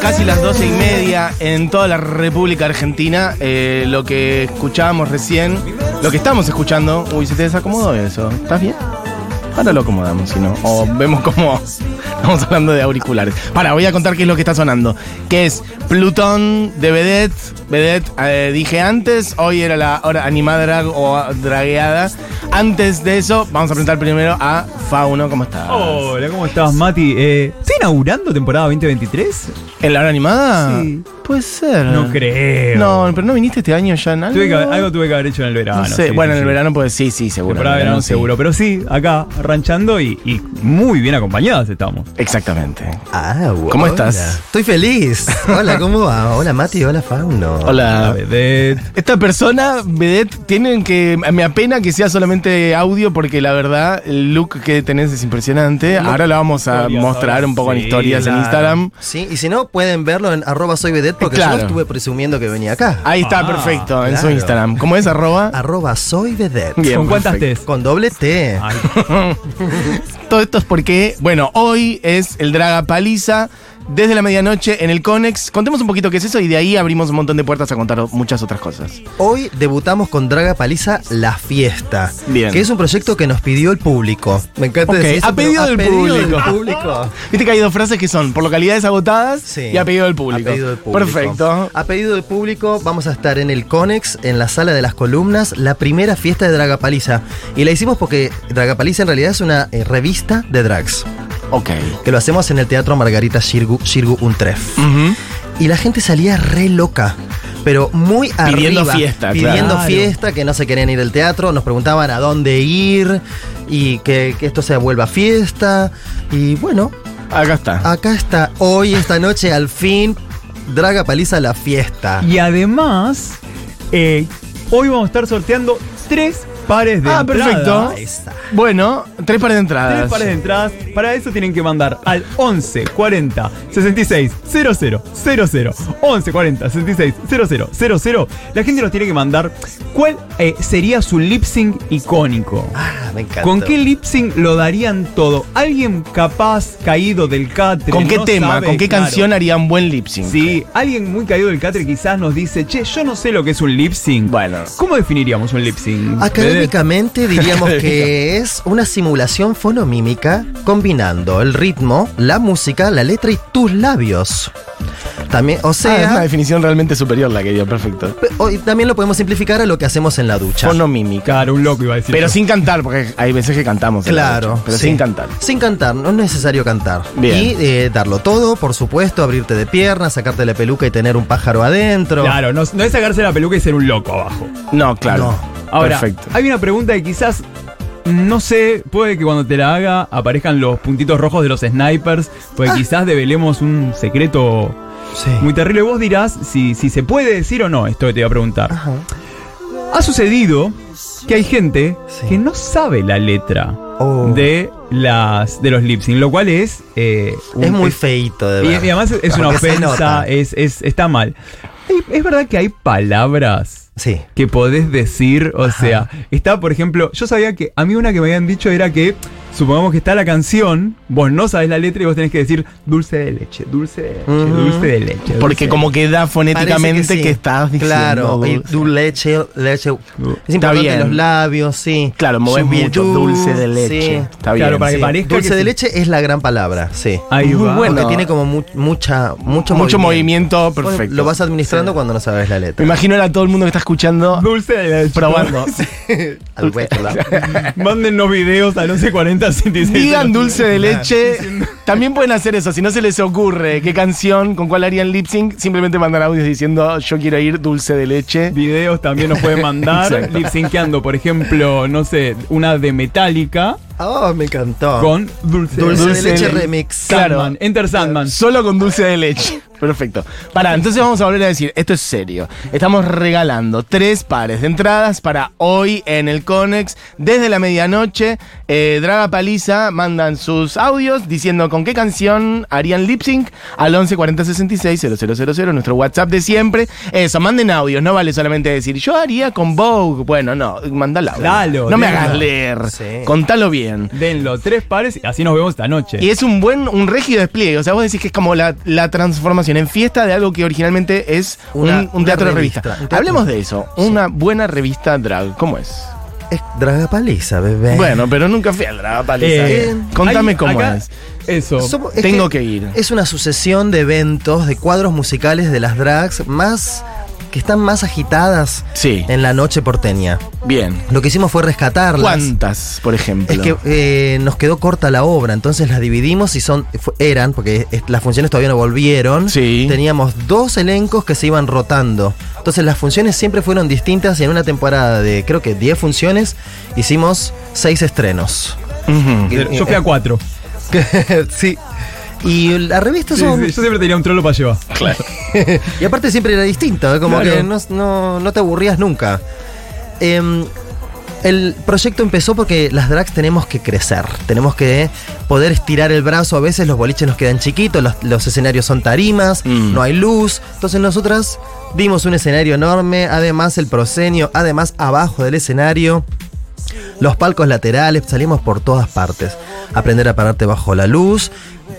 casi las doce y media en toda la República Argentina. Eh, lo que escuchábamos recién, lo que estamos escuchando. Uy, se te desacomodó eso. ¿Estás bien? Ahora lo acomodamos, si no. O vemos cómo. Estamos hablando de auriculares. Para, voy a contar qué es lo que está sonando. Que es Plutón de Vedette. Vedette, eh, dije antes, hoy era la hora animada drag o dragueada. Antes de eso, vamos a presentar primero a Fauno. ¿Cómo estás? Hola, ¿cómo estás, Mati? Eh, ¿Estoy inaugurando temporada 2023? ¿En la hora animada? Sí. Puede ser. No creo. No, pero no viniste este año ya en algo. Tuve que- algo tuve que haber hecho en el verano. No sé. sí, bueno, sí, en el verano, pues sí, sí, seguro. Temporada de En el verano sí. seguro. Pero sí, acá, ranchando y, y muy bien acompañadas estamos. Exactamente. Ah, wow. ¿Cómo estás? Estoy feliz. Hola, ¿cómo va? Hola, Mati. Hola, Fauno. La Hola. vedette. Esta persona, Vedette, tienen que. Me apena que sea solamente audio porque la verdad, el look que tenés es impresionante. Ahora lo vamos a Historias, mostrar un poco en historias en. Instagram. Sí, y si no, pueden verlo en arroba soy vedette porque Claro. yo estuve presumiendo que venía acá. Ahí está, Ah, perfecto, en su. Instagram. ¿Cómo es? Arroba. Arroba soy vedette. Bien, ¿Con cuántas. T's? Con doble T. Ay, Todo esto es porque, bueno, hoy es el Draga Paliza. Desde la medianoche en el Conex. Contemos un poquito qué es eso y de ahí abrimos un montón de puertas a contar muchas otras cosas. Hoy debutamos con Draga Paliza La Fiesta. Bien. Que es un proyecto que nos pidió el público. Me encanta decir eso, a pedido del público. del público. Viste que hay dos frases que son por localidades agotadas Sí. y a pedido del público. A pedido del público. Perfecto. A pedido del público, vamos a estar en el Conex, en la sala de las columnas, la primera fiesta de Dragapaliza. Y la hicimos porque Dragapaliza en realidad es una eh, revista de drags. Ok. Que lo hacemos en el Teatro Margarita Shirgu, Shirgu Untref. Ujú. Y la gente salía re loca. Pero muy Pidiendo arriba, fiesta, Pidiendo claro. fiesta, que no se querían ir del teatro. Nos preguntaban a dónde ir. Y que, que esto se vuelva fiesta. Y bueno, Acá está. acá está hoy, esta noche, al fin, Draga Paliza la fiesta. Y además, eh, hoy vamos a estar sorteando tres pares de Ah, entradas. perfecto. Bueno, tres pares de entradas. Tres pares de entradas. Para eso tienen que mandar al 11 40 66 00 00 11 40 66 00 00. La gente nos tiene que mandar cuál eh, sería su lip sync icónico. Ah, me encanta. ¿Con qué lip sync lo darían todo? ¿Alguien capaz caído del catre? ¿Con qué no tema? sabe? ¿Con qué Claro. canción harían buen lip sync? Sí, alguien muy caído del catre quizás nos dice, che, yo no sé lo que es un lip sync. Bueno. ¿Cómo definiríamos un lip sync? Académicamente diríamos que es una simulación fonomímica combinando el ritmo, la música, la letra y tus labios. También, o Ah, es una sea, definición realmente superior la que dio, perfecto. pe- o- y también lo podemos simplificar a lo que hacemos en la ducha. Fonomímica. Claro, un loco iba a decir. Pero yo. sin cantar, porque hay veces que cantamos. en la Claro, ducha, Pero sí. sin cantar. Sin cantar, no es necesario cantar. Bien. Y eh, darlo todo, por supuesto, abrirte de piernas, sacarte la peluca y tener un pájaro adentro. Claro, no, no es sacarse la peluca y ser un loco abajo. No, claro. No. Ahora, Perfecto. hay una pregunta que quizás, no sé, puede que cuando te la haga aparezcan los puntitos rojos de los snipers, pues quizás develemos un secreto Sí. muy terrible. Vos dirás si, si se puede decir o no esto que te voy a preguntar. Ajá. Ha sucedido que hay gente Sí. que no sabe la letra Oh. de las de los lip sync, lo cual es eh, un- Es muy feito de y, ver. y además es una Porque ofensa, es, es- está mal. Es verdad que hay palabras Sí. que podés decir, o sea, está por ejemplo, yo sabía que a mí una que me habían dicho era que supongamos que está la canción, vos no sabés la letra y vos tenés que decir dulce de leche, dulce de leche, dulce de leche. Porque dulce como que da fonéticamente que, sí. estás diciendo. Claro, y dulce. du leche, leche. Es Está importante bien. los labios, sí. Claro, Subir mucho du, dulce de leche. sí. Está bien. Claro, para que Sí. parezca Dulce que de sí. leche es la gran palabra, sí. Ahí Muy va. bueno. Porque tiene como mu- mucha, mucho, Mucho movimiento, perfecto. Lo vas administrando cuando no sabes la Me letra. imagino a todo el mundo que está escuchando Dulce de leche. probando. Al Mándennos videos al 1140 66. Digan dulce de leche. También pueden hacer eso. Si no se les ocurre qué canción, con cuál harían lip sync, simplemente mandan audios diciendo yo quiero ir dulce de leche. Videos también nos pueden mandar, lip synceando, por ejemplo, no sé, una de Metallica Oh, me encantó. con dulce, Dulce, Dulce de leche de- remix. Claro. Sandman, Enter Sandman. Solo con dulce de leche. Perfecto. Pará, entonces vamos a volver a decir, esto es serio. Estamos regalando tres pares de entradas para hoy en el Conex. Desde la medianoche, eh, Draga Paliza mandan sus audios diciendo con qué canción harían lip sync al 11 40 66 0000, nuestro WhatsApp de siempre. Eso, manden audios, no vale solamente decir, yo haría con Vogue. Bueno, no, manda el audio. Dalo, no me hagas leer. Sí. Contalo bien. Denlo, tres pares y así nos vemos esta noche. Y es un buen, un regio despliegue. O sea, vos decís que es como la, la transformación. Transformación en fiesta de algo que originalmente es un- Una- un, una teatro de revista, revista. un teatro. Hablemos de eso. Una buena revista drag, ¿cómo es? Es Dragapaliza, bebé. Bueno, pero nunca fui al drag, Paliza. Eh, Contame hay- cómo acá- es. Eso. Es Tengo que ir. Es una sucesión de eventos, de cuadros musicales de las drags más que están más agitadas Sí, en la noche porteña. bien. Lo que hicimos fue rescatarlas. ¿Cuántas, por ejemplo? Es que eh, nos quedó corta la obra, entonces las dividimos y son eran, porque las funciones todavía no volvieron. Sí. Teníamos dos elencos que se iban rotando. Entonces las funciones siempre fueron distintas y en una temporada de creo que 10 funciones hicimos 6 estrenos. Yo fui a cuatro. sí. Y la revista Sí, son. sí, yo siempre tenía un trolo para llevar. Y aparte siempre era distinto, ¿eh? como Claro. que no, no- no te aburrías nunca. Em, el proyecto empezó porque las drags tenemos que crecer, tenemos que poder estirar el brazo, a veces los boliches nos quedan chiquitos, los, los escenarios son tarimas, Mm. no hay luz, entonces nosotras dimos un escenario enorme, además el proscenio, además abajo del escenario, los palcos laterales, salimos por todas partes. Aprender a pararte bajo la luz,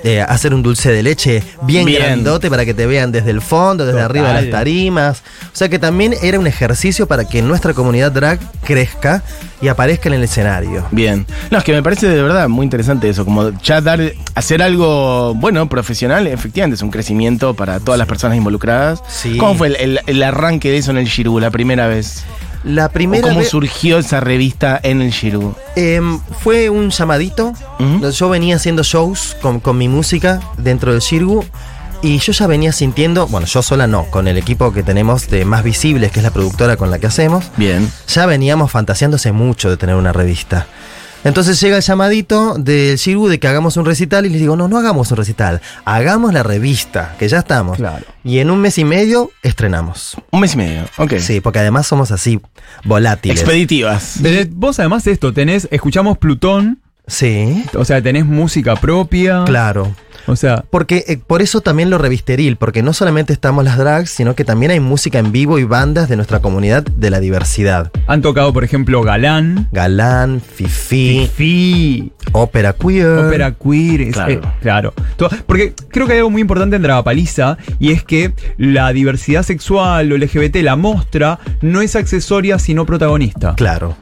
eh, hacer un dulce de leche bien, Bien. grandote para que te vean desde el fondo, desde Total. arriba de las tarimas. O sea que también era un ejercicio para que nuestra comunidad drag crezca y aparezca en el escenario. Bien. No, es que me parece de verdad muy interesante eso, como ya dar, hacer algo, bueno, profesional, efectivamente, es un crecimiento para todas las personas involucradas. Sí. ¿Cómo fue el, el- el arranque de eso en el Shiru, la primera vez? La ¿O primera cómo surgió esa revista en el Shiru? em, fue un llamadito. Yo venía haciendo shows con, con mi música dentro del Shirgu. Y yo ya venía sintiendo, bueno, yo sola no, con el equipo que tenemos de Más Visibles, que es la productora con la que hacemos, Bien. ya veníamos fantaseándose mucho de tener una revista. Entonces llega el llamadito del Shirgu de que hagamos un recital y les digo, no, no hagamos un recital, hagamos la revista, que ya estamos. Claro. Y en un mes y medio estrenamos. Un mes y medio. Ok. Sí, porque además somos así volátiles. Expeditivas. Vos además de esto, tenés, escuchamos Plutón, Sí, o sea, tenés música propia. claro. O sea, Porque eh, por eso también lo revisteril, porque no solamente estamos las drags, sino que también hay música en vivo y bandas de nuestra comunidad de la diversidad. han tocado, por ejemplo, Galán, Galán, Fifi, Fifi, ópera queer. Ópera queer. es- Claro. eh, claro. Porque creo que hay algo muy importante en Dragapaliza y es que la diversidad sexual o LGBT, la mostra, no es accesoria sino protagonista. Claro.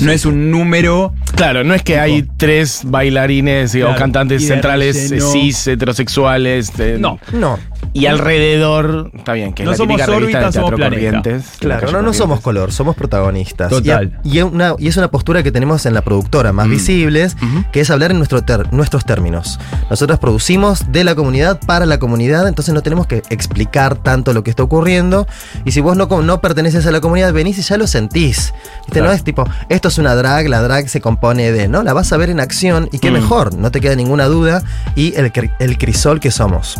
no es un número. Claro, no es que hay tres bailarines o cantantes centrales eh, cis, heterosexuales. eh, No. No, Y alrededor, está bien, que es No la somos típica revista órbita, de somos Teatro planeta. Corrientes. claro, no, no somos color, somos protagonistas. Total. Y, y es una, y es una postura que tenemos en la productora, más Mm. visibles, que es hablar en nuestro ter- nuestros términos. Nosotros producimos de la comunidad para la comunidad, entonces no tenemos que explicar tanto lo que está ocurriendo. Y si vos no, no perteneces a la comunidad, venís y ya lo sentís. ¿Viste? Claro. No es tipo, esto es una drag, la drag se compone de, ¿no? La vas a ver en acción y qué Mm. mejor, no te queda ninguna duda. Y el, el crisol que somos.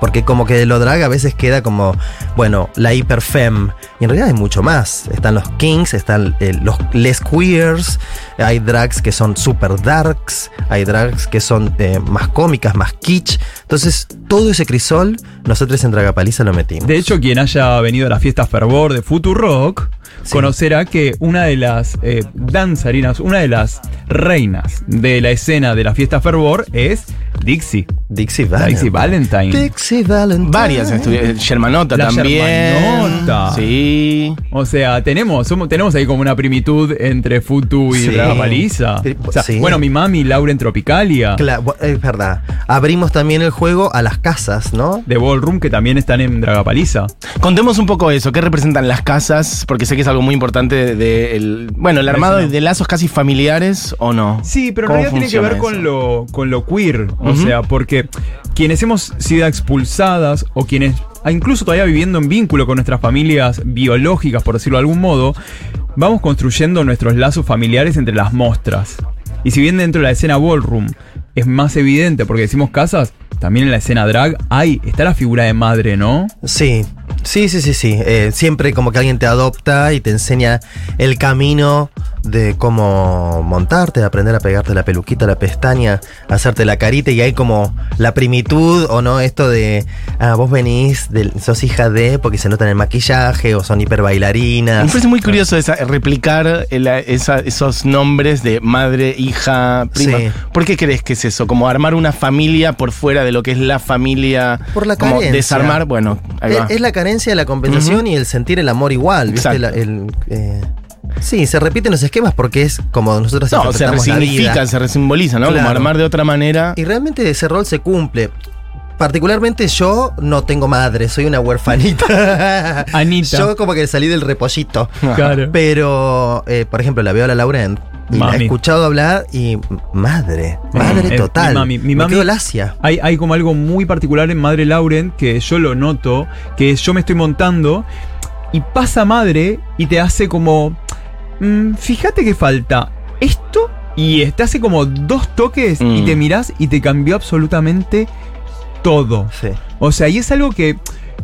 Porque como que lo drag a veces queda como, bueno, la hiperfem. Y en realidad hay mucho más. Están los kings, están eh, los les queers, hay drags que son super darks, hay drags que son eh, más cómicas, más kitsch. Entonces, todo ese crisol, nosotros en Dragapaliza lo metimos. De hecho, quien haya venido a la fiesta Fervor de Futurock Sí. conocerá que una de las eh, danzarinas, una de las reinas de la escena de la fiesta Fervor es Dixie. Dixie Valentine. Dixie Valentine. Dixie Valentine. Varias estuvieron. Germanota La también. Germanota. Sí. O sea, tenemos, somos- tenemos ahí como una primitud entre Futu y Sí. Dragapaliza. Sí. O sea, Bueno, mi mami, Laura en Tropicalia. Cla- bu- es verdad. Abrimos también el juego a las casas, ¿no? De Ballroom, que también están en Dragapaliza. Contemos un poco eso. ¿Qué representan las casas? Porque sé que es algo muy importante de, de el- bueno, el armado no. de lazos casi familiares o no. Sí, pero en ¿Cómo realidad tiene que ver con lo, con lo queer. O sea, porque quienes hemos sido o quienes, ah, incluso todavía viviendo en vínculo con nuestras familias biológicas, por decirlo de algún modo, vamos construyendo nuestros lazos familiares entre las mostras. Y si bien dentro de la escena ballroom es más evidente porque decimos casas, también en la escena drag hay, está la figura de madre, ¿no? Sí, Sí, sí, sí, sí. Eh, siempre como que alguien te adopta y te enseña el camino de cómo montarte, de aprender a pegarte la peluquita, la pestaña, hacerte la carita y hay como la primitud o no, esto de, ah, vos venís, del- sos hija de, porque se nota en el maquillaje o son hiper Me bailarinas. parece muy curioso esa- replicar esa- esos nombres de madre, hija, prima. Sí. ¿Por qué crees que es eso? Como armar una familia por fuera de lo que es la familia. Por la como carencia. desarmar, bueno, ahí Es, va. es la carencia de la compensación y el sentir el amor igual, ¿viste? La- el, eh, sí, se repiten los esquemas porque es como nosotros No, se interpretamos la vida. resignifica, se resimboliza, ¿no? Como armar de otra manera. Y realmente ese rol se cumple. Particularmente yo no tengo madre, soy una huerfanita. Anita. Yo como que salí del repollito. Claro. Pero, eh, por ejemplo, la veo a la Laurent y la he escuchado hablar y madre, madre Eh, total. mi mami- mi Me mami- quedo lacia. Hay, hay como algo muy particular en Madre Lauren que yo lo noto, que yo me estoy montando y pasa Madre y te hace como, mm, fíjate que falta esto y te hace como dos toques y Mm. te mirás y te cambió absolutamente todo. Sí. O sea, y es algo que,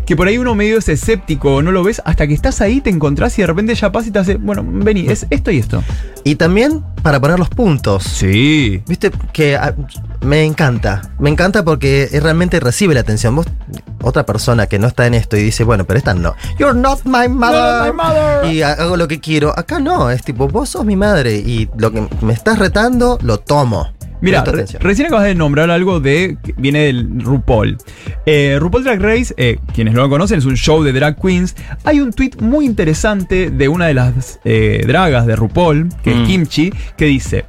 que por ahí uno medio es escéptico, no lo ves, hasta que estás ahí, te encontrás y de repente ya pasa y te hace, bueno, vení, es esto y esto. Y también para poner los puntos. Sí. Viste que ah, me encanta, me encanta porque realmente recibe la atención. Vos, otra persona que no está en esto y dice, bueno, pero esta no. You're not my mother. Not my mother. Y ha- hago lo que quiero. Acá no, es tipo, vos sos mi madre y lo que me estás retando, lo tomo. Mira, re- recién acabas de nombrar algo de que viene del RuPaul. Eh, RuPaul Drag Race, eh, quienes no lo conocen, es un show de drag queens. Hay un tweet muy interesante de una de las eh, dragas de RuPaul, que Mm. es Kimchi, que dice: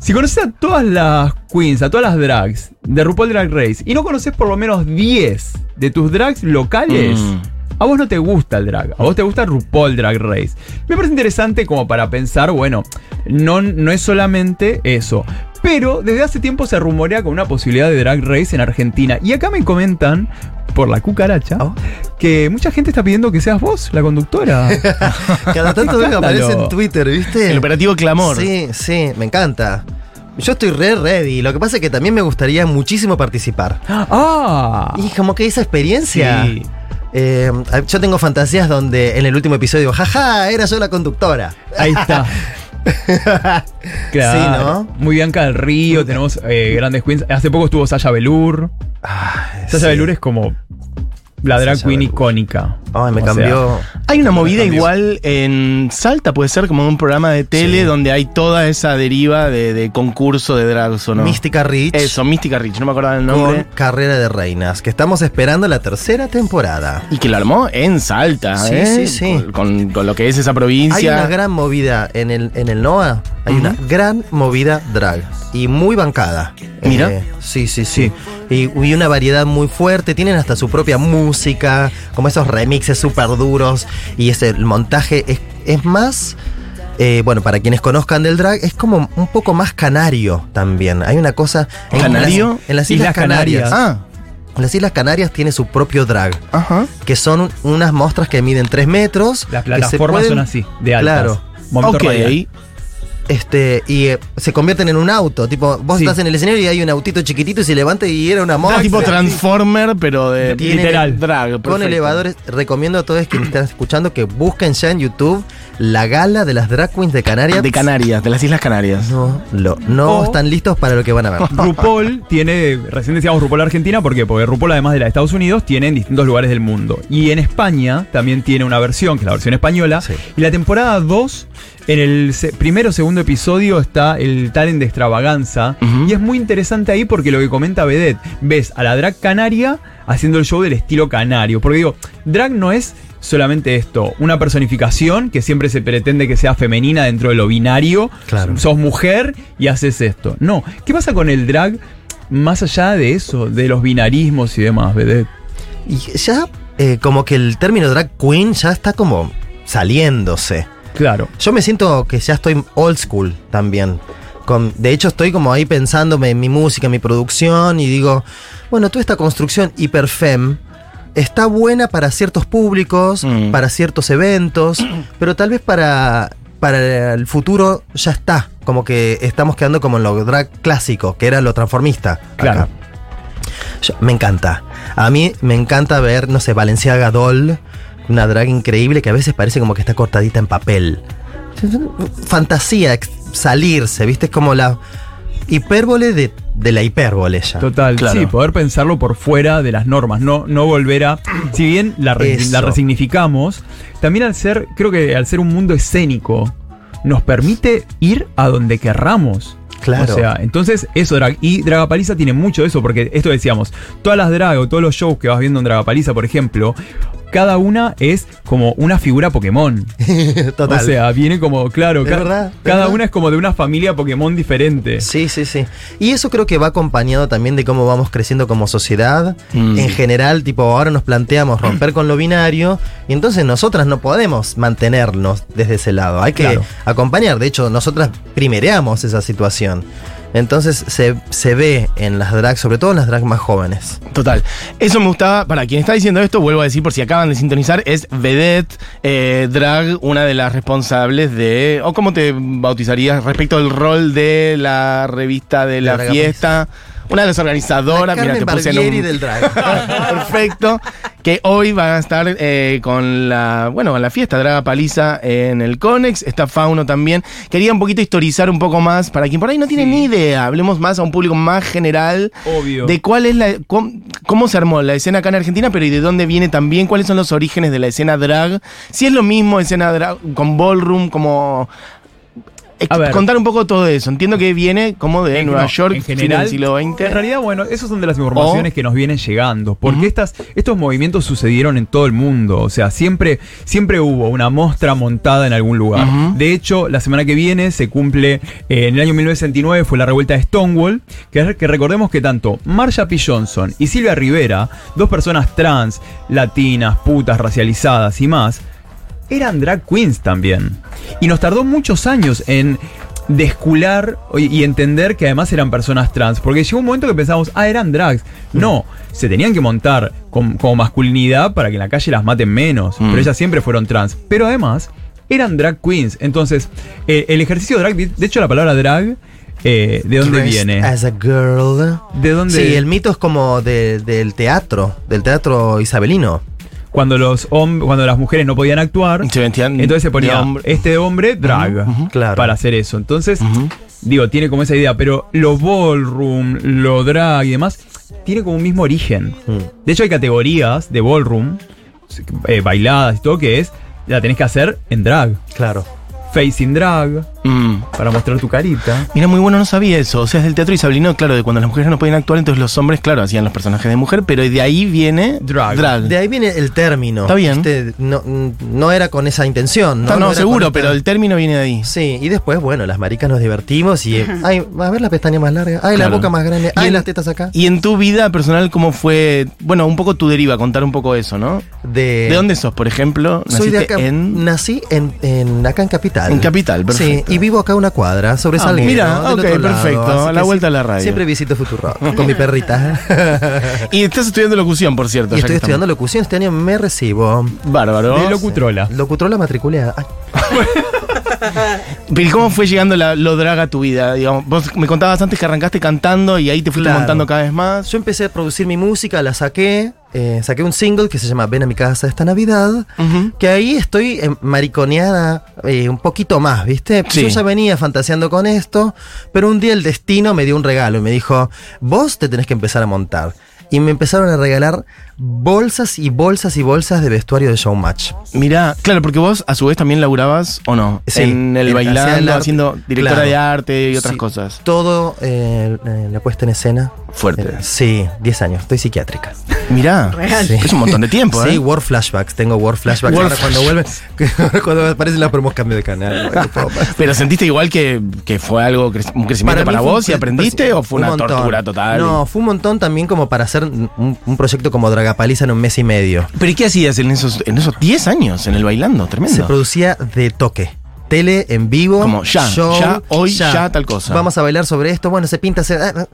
Si conoces a todas las queens, a todas las drags de RuPaul Drag Race y no conoces por lo menos 10 de tus drags locales. Mm. A vos no te gusta el drag, a vos te gusta RuPaul Drag Race. Me parece interesante como para pensar, bueno, no, no es solamente eso. Pero desde hace tiempo se rumorea con una posibilidad de Drag Race en Argentina. Y acá me comentan, por la cucaracha, Oh. que mucha gente está pidiendo que seas vos, la conductora. Cada tanto veo que aparece en. Twitter, ¿viste? El operativo Clamor. Sí, sí, me encanta. Yo estoy re ready. Lo que pasa es que también me gustaría muchísimo participar. ¡Ah! Y como que esa experiencia. Sí. Eh, yo tengo fantasías donde en el último episodio, jaja, era yo la conductora. Ahí está. Claro. Sí, ¿no? Muy Bianca del Río, tenemos eh, grandes queens. Hace poco estuvo Sasha Velour. Sasha sí. Velour es como la drag queen icónica. Ay, me O cambió. Hay una movida igual en Salta, puede ser como un programa de tele Sí. donde hay toda esa deriva de, de concurso de drags o no. Mística Rich Eso, Mística Rich, no me acordaba el con nombre. Carrera de Reinas, que estamos esperando la tercera temporada. Y que lo armó en Salta, Sí, ¿eh? sí, sí. Con, con- con lo que es esa Hay provincia. una gran movida en el, en el NOA, hay una gran movida drag y muy bancada. Mira. Eh, sí, sí, sí. Y, y una variedad muy fuerte, tienen hasta su propia música, como esos remixes súper duros y ese el montaje es, es más... eh, bueno, para quienes conozcan del drag, es como un poco más canario también. Hay una cosa. en ¿Canario? las- En las Islas, Islas Canarias. Canarias. Ah, En las Islas Canarias tiene su propio drag, ajá. que son unas mostras que miden 3 metros. Las que se plataformas pueden- son así, de altas. Claro. Momento ok. Este, y eh, se convierten en un auto. Tipo, vos Sí. estás en el escenario y hay un autito chiquitito y se levanta y era una moto. tipo Transformer, pero de Tiene- literal drag. Con perfecto. elevadores, recomiendo a todos quienes están escuchando que busquen ya en YouTube la gala de las drag queens de Canarias. De Canarias, de las Islas Canarias. No, lo- no O- están listos para lo que van a ver. RuPaul tiene, recién decíamos RuPaul Argentina, ¿por qué? Porque RuPaul además de la de Estados Unidos tiene en distintos lugares del mundo. Y en España también tiene una versión, que es la versión española. Sí. Y la temporada 2, en el se- primero o segundo episodio está el talent de extravaganza. Ujú. Y es muy interesante ahí porque lo que comenta Vedette, ves a la drag canaria haciendo el show del estilo canario. Porque digo, drag no es solamente esto, una personificación que siempre se pretende que sea femenina dentro de lo binario. Claro. Sos mujer y haces esto. No, ¿qué pasa con el drag más allá de eso, de los binarismos y demás, Vedette? Y ya, eh, como que el término drag queen ya está como saliéndose. Claro. Yo me siento que ya estoy old school también. Con, de hecho, estoy como ahí pensándome en mi música, en mi producción, y digo, bueno, toda esta construcción hiperfem está buena para ciertos públicos, Mm. para ciertos eventos, pero tal vez para, para el futuro ya está. Como que estamos quedando como en lo drag clásico, que era lo transformista. Claro. acá. Yo- me encanta. A mí me encanta ver, no sé, Valenciaga Doll una drag increíble que a veces parece como que está cortadita en papel. Fantasía, ex- salirse, ¿viste? Es como la hipérbole de, de la hipérbole ya. Total, Claro. sí, poder pensarlo por fuera de las normas, no, no volver a. Si bien la, re- la resignificamos, también al ser, creo que al ser un mundo escénico, nos permite ir a donde querramos. Claro. O sea, entonces eso, drag. Y Dragapaliza tiene mucho de eso, porque esto decíamos, todas las drag o todos los shows que vas viendo en Dragapaliza, por ejemplo, cada una es como una figura Pokémon. Total. O sea, viene como, claro, Es ca- verdad, cada verdad. una es como de una familia Pokémon diferente. Sí, sí, sí. Y eso creo que va acompañado también de cómo vamos creciendo como sociedad. Mm. En general, tipo, ahora nos planteamos romper con lo binario y entonces nosotras no podemos mantenernos desde ese lado. Hay que Claro. acompañar. De hecho, nosotras primereamos esa situación. Entonces se, se ve en las drags, sobre todo en las drags más jóvenes. Total. Eso me gustaba. Para quien está diciendo esto, vuelvo a decir por si acaban de sintonizar, es Vedette eh, Drag, una de las responsables de. ¿O cómo te bautizarías respecto al rol de la revista de la fiesta? Una de las organizadoras. La Mira, te puse en un- Barbieri del drag. Perfecto. Que hoy van a estar eh, con la, bueno, con la fiesta Draga Paliza en el Conex. Está Fauno también. Quería un poquito historizar un poco más para quien por ahí no tiene Sí. ni idea. Hablemos más a un público más general Obvio. de cuál es la cómo, cómo se armó la escena acá en Argentina, pero y de dónde viene también, cuáles son los orígenes de la escena drag. Si es lo mismo escena drag con ballroom, como A ver. contar un poco todo eso. Entiendo que viene como de En- Nueva no, York, en fin general, del siglo XX. En realidad, bueno, esas son de las informaciones O- que nos vienen llegando. Porque estas, estos movimientos sucedieron en todo el mundo. O sea, siempre, siempre hubo una mostra montada en algún lugar. De hecho, la semana que viene se cumple, eh, en el año 1969 fue la revuelta de Stonewall. Que, que recordemos que tanto Marsha P. Johnson y Silvia Rivera, dos personas trans, latinas, putas, racializadas y más, eran drag queens también. Y nos tardó muchos años en descular y entender que además eran personas trans. Porque llegó un momento que pensamos, ah, eran drags. No, se tenían que montar con- como masculinidad para que en la calle las maten menos. Mm. Pero ellas siempre fueron trans. Pero además, eran drag queens. Entonces, eh, el ejercicio drag, de hecho la palabra drag, eh, ¿de dónde Dressed viene? As a girl. ¿De dónde? Sí, el mito es como de- del teatro, del teatro isabelino. Cuando, los cuando las mujeres no podían actuar, Se vestían entonces se ponía de hombre. este hombre drag. Claro. para hacer eso. Entonces, digo, tiene como esa idea, pero lo ballroom, lo drag y demás, tiene como un mismo origen. Mm. De hecho, hay categorías de ballroom, eh, bailadas y todo, que es, la tenés que hacer en drag. Claro. Facing drag, Mm. para mostrar tu carita. Mira, muy bueno, no sabía eso. O sea, es del teatro isabelino, claro, de cuando las mujeres no podían actuar, entonces los hombres, claro, hacían los personajes de mujer, pero de ahí viene Drag. De ahí viene el término. Está bien. ¿viste? No, no era con esa intención. No, No, no, era seguro, pero el término viene de ahí. Sí, y después, bueno, las maricas nos divertimos y. Ay, a ver la pestaña más larga. Ay, Claro. la boca más grande. Ay, en- las tetas acá. Y en tu vida personal, ¿cómo fue? Bueno, un poco tu deriva, contar un poco eso, ¿no? De, ¿De dónde sos, por ejemplo? Soy de ¿Naciste acá. en...? Nací en, en- acá en Capital. En Capital, perfecto. Sí, y vivo acá a una cuadra, sobre Ah, Salguero. mira, ok, lado, perfecto, la vuelta sí, a la radio. Siempre visito Futuro con mi perrita. Y estás estudiando locución, por cierto. y estoy estudiando estamos. locución. Este año me recibo. Bárbaro. De locutrola. Locutrola matriculada. Pero ¿y cómo fue llegando la, lo drag a tu vida? Digamos, vos me contabas antes que arrancaste cantando y ahí te fuiste Claro. montando cada vez más. Yo empecé a producir mi música, la saqué. Eh, saqué un single que se llama Ven a mi casa esta Navidad. Que ahí estoy eh, mariconeada eh, un poquito más, ¿viste? Sí. Yo ya venía fantaseando con esto, pero un día el destino me dio un regalo y me dijo, vos te tenés que empezar a montar. Y me empezaron a regalar bolsas y bolsas y bolsas de vestuario de Showmatch. Mirá, claro, porque vos a su vez también laburabas, ¿o no? Sí, en el en- el bailando, arte, haciendo directora claro. de arte y otras Sí, cosas. Todo eh, eh, la puesta en escena. Fuerte. Eh, sí, 10 años, estoy psiquiátrica. Mirá, Sí. es un montón de tiempo, Sí, ¿eh? Word Flashbacks, tengo Word Flashbacks. Ahora cuando vuelven, cuando aparecen las promos cambio de canal. Pero sentiste igual que, que fue algo, un crecimiento para, vos y aprendiste o fue un una montón. tortura total? No, fue un montón también como para hacer un, un proyecto como Dragapaliza en un mes y medio. ¿Pero y qué hacías en esos, en esos 10 años en el bailando? Tremendo. Se producía de toque. Tele en vivo. Como ya, ya, hoy, ya, tal cosa. Vamos a bailar sobre esto. Bueno, se pinta. Se, ah,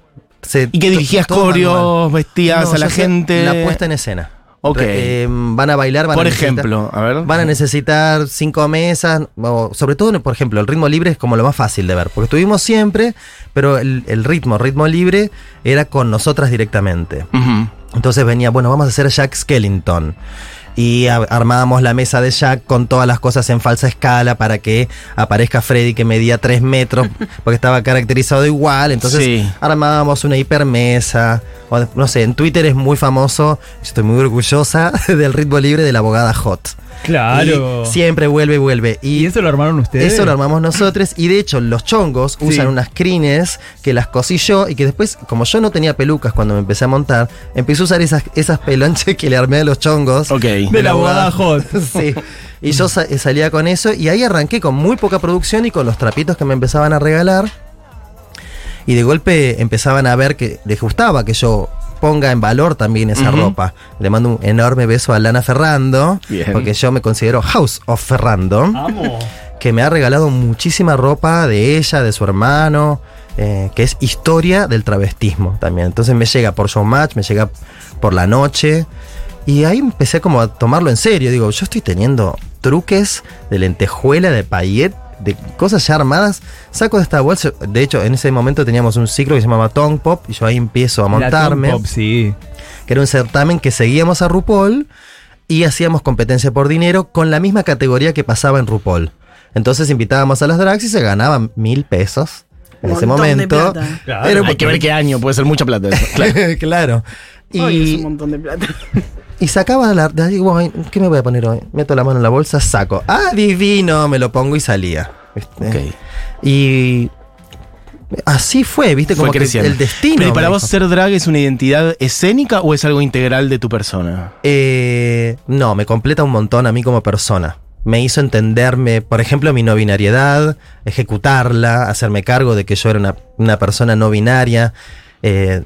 se- ¿Y que dirigías coreos, vestías No, a la gente? La puesta en escena. Ok. Eh, van a bailar, van Por a necesitar- ejemplo, a ver. Van a necesitar cinco mesas, o sobre todo, por ejemplo, el ritmo libre es como lo más fácil de ver, porque estuvimos siempre, pero el, el ritmo, ritmo libre, era con nosotras directamente. Entonces venía, bueno, vamos a hacer a Jack Skellington. Y armábamos la mesa de Jack con todas las cosas en falsa escala para que aparezca Freddy que medía 3 metros, porque estaba caracterizado igual. Entonces Sí. armábamos una hipermesa. O, no sé, en Twitter es muy famoso, yo estoy muy orgullosa del ritmo libre de la abogada Hot. Claro. Y siempre vuelve y vuelve. ¿Y eso lo armaron ustedes? Eso lo armamos nosotros y de hecho los chongos Sí. usan unas crines que las cosí yo y que después, como yo no tenía pelucas cuando me empecé a montar, empecé a usar esas, esas pelonches que le armé a los chongos. Ok. De la abogada Hot. sí. Y yo sa- salía con eso y ahí arranqué con muy poca producción y con los trapitos que me empezaban a regalar. Y de golpe empezaban a ver que les gustaba que yo ponga en valor también esa ropa. Le mando un enorme beso a Lana Ferrando, Bien. porque yo me considero House of Ferrando Amo. que me ha regalado muchísima ropa de ella, de su hermano, eh, que es historia del travestismo también. Entonces me llega por showmatch, me llega por la noche. Y ahí empecé como a tomarlo en serio. Digo, yo estoy teniendo truques de lentejuela, de payet, de cosas ya armadas. Saco de esta bolsa. De hecho, en ese momento teníamos un ciclo que se llamaba Tongue Pop. Y yo ahí empiezo a La montarme Tom Pop, sí. que era un certamen que seguíamos a RuPaul y hacíamos competencia por dinero con la misma categoría que pasaba en RuPaul. Entonces invitábamos a las drags y se ganaban mil pesos en ese de momento. plata. Claro. Hay que ver qué año, puede ser mucha plata eso. Claro. claro. Ay, es un montón de plata. Y sacaba la. Digo, "Ay, ¿qué me voy a poner hoy? Meto la mano en la bolsa, saco. ¡Ah, divino! Me lo pongo y salía. ¿viste? Ok. Y. Así fue, ¿viste? Como Fue que el destino. Pero ¿y para vos ser drag es una identidad escénica o es algo integral de tu persona? Eh, no, me completa un montón a mí como persona. Me hizo entenderme, por ejemplo, mi no binariedad, ejecutarla, hacerme cargo de que yo era una, una persona no binaria, eh,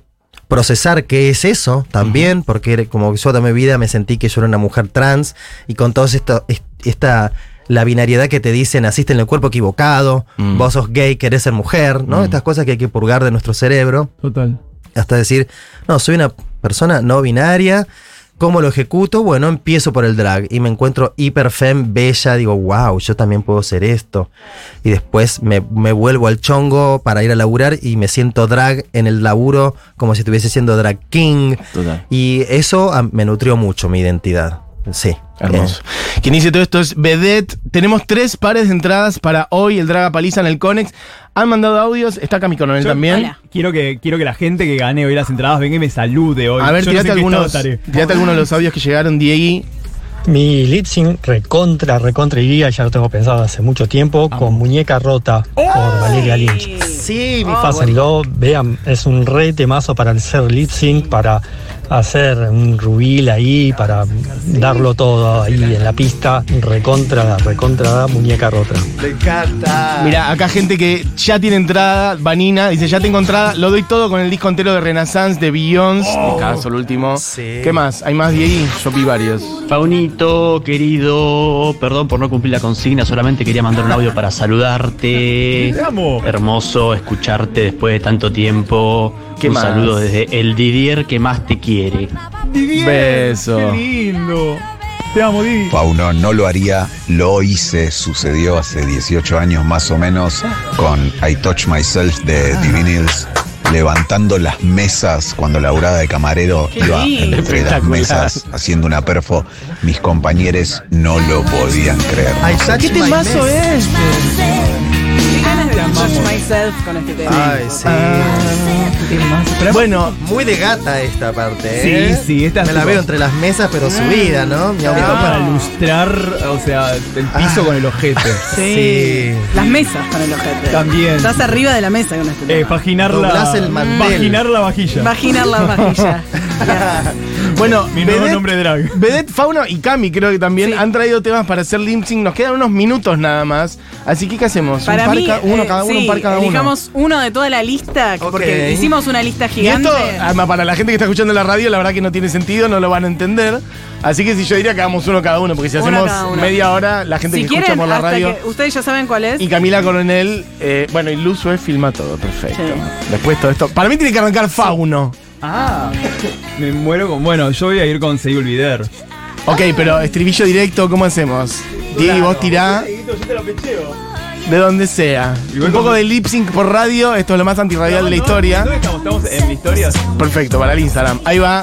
procesar qué es eso también, porque como yo toda mi vida me sentí que yo era una mujer trans y con todo esto, es- esta, la binariedad que te dicen, naciste en el cuerpo equivocado, Mm. vos sos gay, querés ser mujer, ¿no? Mm. Estas cosas que hay que purgar de nuestro cerebro Total. hasta decir, no, soy una persona no binaria. ¿Cómo lo ejecuto? Bueno, empiezo por el drag y me encuentro hiper fem, bella. Digo, wow, yo también puedo ser esto. Y después me, me vuelvo al chongo para ir a laburar y me siento drag en el laburo como si estuviese siendo drag king. Total. Y eso ah, me nutrió mucho mi identidad. Sí. Hermoso. Quien dice todo esto es Vedette. Tenemos tres pares de entradas para hoy, el Draga Paliza en el Conex. Han mandado audios, está Cami Coronel Yo- también. Hola. Quiero que, quiero que la gente que gane hoy las entradas venga y me salude hoy. A ver, no sé tirate qué algunos, tirate de los audios que llegaron, Diegui. Mi lip sync recontra, recontra iría, ya lo tengo pensado hace mucho tiempo, con Muñeca Rota por Valeria Lynch. Eh, Sí, mi Pásenlo, vean, es un re temazo para hacer lip sync, para hacer un rubil ahí, para darlo todo ahí en la pista, recontra, recontra Muñeca Rota. Mira, acá gente que ya tiene entrada, Vanina, dice, ya tengo entrada, lo doy todo con el disco entero de Renaissance, de Beyoncé, de caso, el último. Sí. ¿Qué más? ¿Hay más, Diegui? Yo vi varios. Paunito, querido, perdón por no cumplir la consigna, solamente quería mandar un audio para saludarte. Te amo. Hermoso escucharte después de tanto tiempo. ¿Qué un más? saludo desde el Didier que más te quiere. Didier, Beso. Qué lindo. Te amo, Didi. Pauno, no lo haría, lo hice, sucedió hace 18 años más o menos con I Touch Myself de Divinils, levantando las mesas cuando laburaba de camarero iba lindo. entre las mesas haciendo una perfo, mis compañeros no lo podían creer. Ay, ¿Qué temazo mess. Touch myself con este tema. Ay, sí. Pero Bueno, Muy de gata esta parte, Sí, ¿eh? sí, esta es Me la veo entre las mesas, pero subida, ¿no? Esto miau. para lustrar, o sea, el piso con el ojete. Sí. Las mesas con el ojete. También. Estás arriba de la mesa con este Eh, tema. vaginar Doblás la, el vaginar la vajilla. Vaginar la vajilla. bueno, Mi nuevo Vedette- nombre drag. Vedette, Fauno y Cami creo que también Sí. han traído temas para hacer lip sync. Nos quedan unos minutos nada más. Así que, ¿qué hacemos? Para un par mí, ca- uno eh, cada uno, sí, un par cada uno. elijamos uno de toda la lista, porque hicimos una lista Y gigante. esto, además, para la gente que está escuchando la radio, la verdad que no tiene sentido, no lo van a entender. Así que si yo diría que hagamos uno cada uno, porque si Uno hacemos media hora, la gente si que quieren, escucha por la radio. ustedes ya saben cuál es. Y Camila Coronel, eh, bueno, y Luz filma todo, perfecto. Sí. Después todo esto. Para mí tiene que arrancar Fauno. Ah, me muero con. Bueno, yo voy a ir con Seguí Olvider. Ok, pero estribillo directo, ¿cómo hacemos? Diego, vos tirá Yo te lo pecheo. de donde sea. Igual Un poco de lip sync por radio, esto es lo más antirradial de la historia. ¿Dónde estamos? Estamos en mi historia. Perfecto, para el Instagram. Ahí va.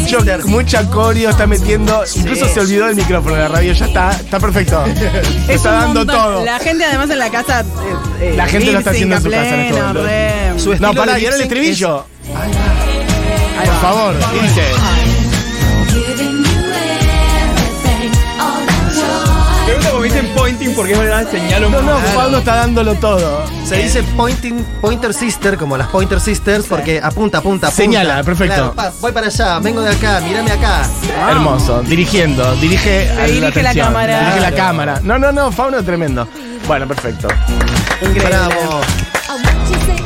Mucho, mucha coreo, está metiendo. Incluso se olvidó del micrófono de la radio. Ya está, está perfecto. Es está dando montón. todo. La gente además en la casa. eh, eh, La gente lo está haciendo en su casa en este momento. Su No, pará, y ahora el estribillo. Por favor, ¿qué dice? Porque es verdad, señalo No, no, Claro. Pablo está dándolo todo. Se dice pointing, pointer sister, como las pointer sisters, porque apunta, apunta, apunta. Señala, perfecto. Claro, pa, voy para allá, vengo de acá, mírame acá. Hermoso, dirigiendo, dirige, a dirige la atención, cámara. Dirige la cámara. No, no, no, Fauno tremendo. Bueno, perfecto. Increíble. Bravo.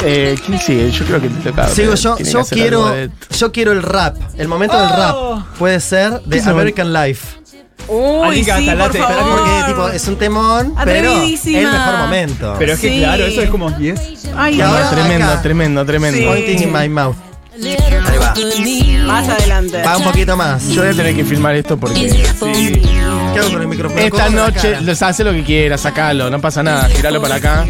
Eh, ¿Quién sigue? Yo creo que te toca. Sigo yo, Tiene que yo hacer quiero, de- yo quiero el rap. El momento del Oh. rap puede ser ¿Qué de? American Life. Uy, que sí, por favor. Porque tipo, es un temón, pero es Atrevidísima. el mejor momento. Pero es que Sí. claro, eso es como 10. Ay, Y No, ahora- tremendo, acá. tremendo, tremendo. Sí. Pointing in my mouth. Ahí va. más adelante. Va un poquito más. Yo voy a tener que filmar esto porque ¿Qué hago con el micrófono? esta ¿Cómo noche sacar? les hace lo que quiera, sacalo, no pasa nada, tiralo para acá.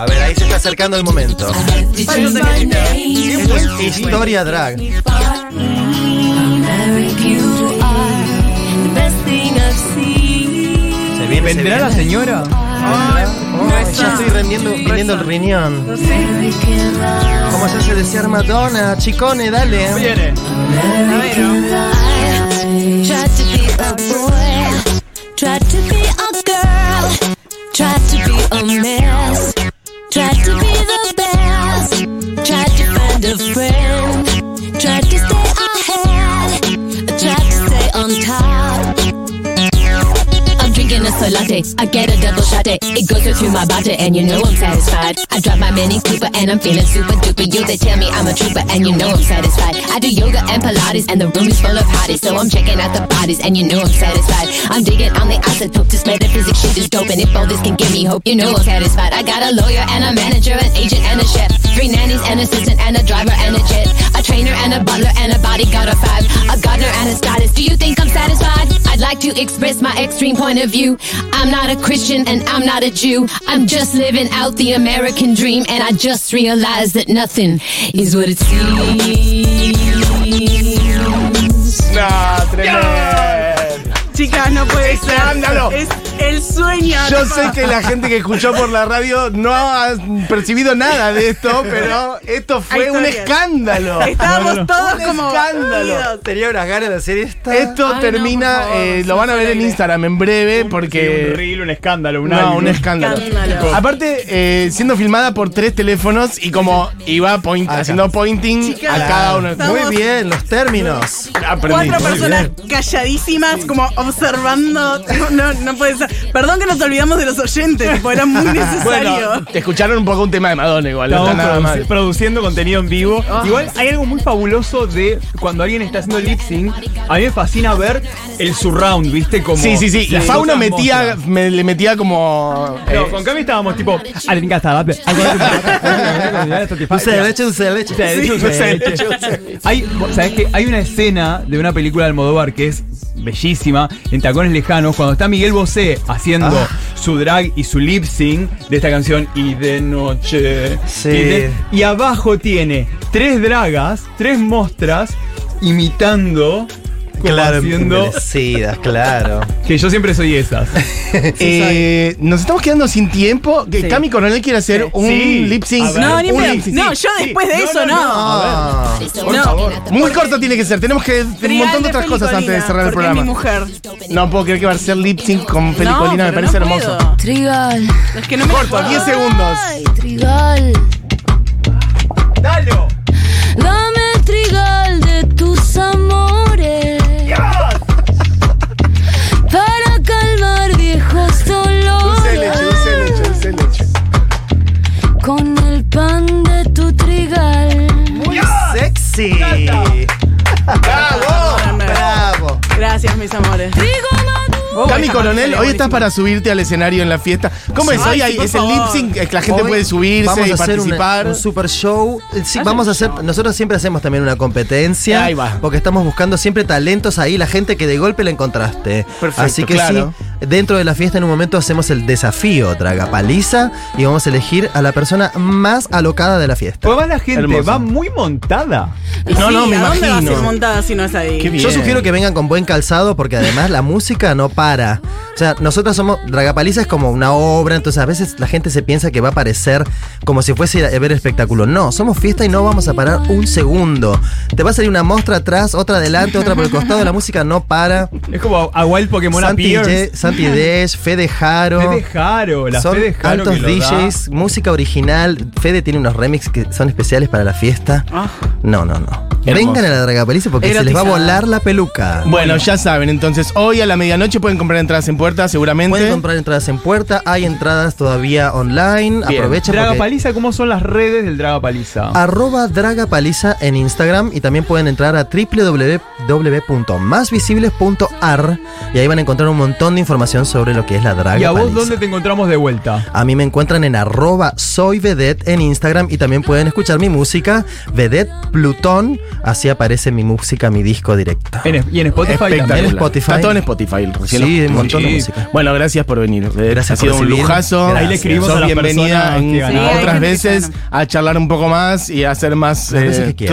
A ver, ahí se está acercando el momento. Esto es historia drag. Se ¿Vendrá la señora? Oh, ya estoy rendiendo, viniendo el riñón. Como ya se decía Madonna, chicone, dale. Viene. Tried to be a boy, tried a latte. I get a double shot. It It goes right through my body, and you know I'm satisfied. I drive my Mini Cooper, and I'm feeling super duper. You they tell me I'm a trooper, and you know I'm satisfied. I do yoga and Pilates, and the room is full of hotties, so I'm checking out the bodies, and you know I'm satisfied. I'm digging on the isotope. This metaphysics shit is dope, and if all this can give me hope, you know I'm satisfied. I got a lawyer and a manager, an agent and a chef, three nannies, an assistant, and a driver and a jet, a trainer and a butler and a bodyguard of five, a gardener and a stylist. Do you think I'm satisfied? I'd like to express my extreme point of view. I'm not a Christian and I'm not a Jew. I'm just living out the American dream, and I just realized that nothing is what it seems. No, tremendo. Chicas, no puede ser. Escándalo. Es el sueño. Yo sé que la gente que escuchó por la radio no ha percibido nada de esto, pero esto fue un escándalo. Estábamos todos Un como. escándalo. unidos. Tenía unas ganas de hacer esta. Esto Ay, no, termina, favor, eh, lo van a ver en Instagram en breve porque... un reel, un escándalo, un No, un escándalo. Escándalo. Aparte, eh, siendo filmada por tres teléfonos y como iba point- haciendo pointing Chicas, a cada uno. estamos- Muy bien, los términos. Aprendí. Cuatro personas calladísimas, como observando. No, no, no puede ser. Perdón que nos olvidamos de los oyentes, tipo, era muy necesario. Bueno, te escucharon un poco un tema de Madonna igual, no Estamos está nada mal. produciendo contenido en vivo. Igual hay algo muy fabuloso de cuando alguien está haciendo lip sync. A mí me fascina ver el surround, ¿viste? Como Sí, sí, sí. Fauno cosas metía, me, le metía como... No, eh, con Cami estábamos tipo. Leche, dulce de leche. Hay, ¿sabes qué? Hay una escena de una película de Almodóvar que es bellísima, en Tacones Lejanos, cuando está Miguel Bosé haciendo Ah. su drag y su lip sync de esta canción Y de noche. Sí. Y, de- y abajo tiene tres dragas, tres mostras, imitando. Como Claro, haciendo. claro. Que yo siempre soy esas. eh, nos estamos quedando sin tiempo. Que Sí. Cami Coronel quiere hacer un Sí. lip sync. A ver. No, ni un pedo. lip sync. No, yo después de No, eso no, no. Ah, Por No. favor. Muy corto tiene que ser. Tenemos que un montón de otras cosas antes de cerrar el porque Es mi programa. mujer. No puedo creer que va a ser lip sync con Felicolina, me pero parece no hermoso. puedo. Trigal. Es que no me Corto, 10 segundos. Ay, Trigal. ¡Dalo! Dame trigal de tus amores. Esa Coronel, hoy estás para subirte al escenario en la fiesta. ¿Cómo es? Ay, Hoy sí, hay, por es el lip sync, es que la gente Hoy puede subirse vamos y a hacer una- participar. un super show. Sí, vamos a hacer. Nosotros siempre hacemos también una competencia. Ahí va. Porque estamos buscando siempre talentos ahí, la gente que de golpe la encontraste. Perfecto, Así que claro. sí. Dentro de la fiesta en un momento hacemos el desafío Draga Paliza y vamos a elegir a la persona más alocada de la fiesta. Pues va la gente, Hermoso. va muy montada. No, sí, no, me ¿a dónde vas a ir imagino. montada si no es ahí? Qué bien. Yo sugiero que vengan con buen calzado porque además la música no para. O sea, nosotros somos. Dragapaliza es como una obra, entonces a veces la gente se piensa que va a parecer como si fuese a ver espectáculo. No, somos fiesta y no vamos a parar un segundo. Te va a salir una mostra atrás, otra adelante, otra por el costado, la música no para. Es como a Wild Pokémon Santi. Ye- Desh, Fede Jaro. Fede Jaro, la son Fede Jaro altos que. DJs, música original. Fede tiene unos remix que son especiales para la fiesta. Ah. No, no, no. Vengan a la Dragapaliza porque se les va a volar la peluca. Bueno, ya saben, entonces hoy a la medianoche pueden comprar entradas en puerta, seguramente. Pueden comprar entradas en puerta, hay entradas todavía online. Bien. Aprovechen Draga porque Paliza, ¿cómo son las redes del Draga Paliza? arroba Dragapaliza en Instagram y también pueden entrar a www.masvisibles.ar y ahí van a encontrar un montón de información sobre lo que es la Draga ¿Y a vos dónde te encontramos de vuelta? A mí me encuentran en arroba soy vedette en Instagram y también pueden escuchar mi música Vedette Plutón, así aparece mi música, mi disco directo. En- y en Spotify también. En Spotify. Está todo en Spotify. recién Sí, un montón de música. Bueno, gracias por venir. Gracias ha por sido un lujazo. Ahí le escribimos Sos a las bienvenida en. Sí, otras veces a charlar un poco más y a hacer más Las veces eh, que.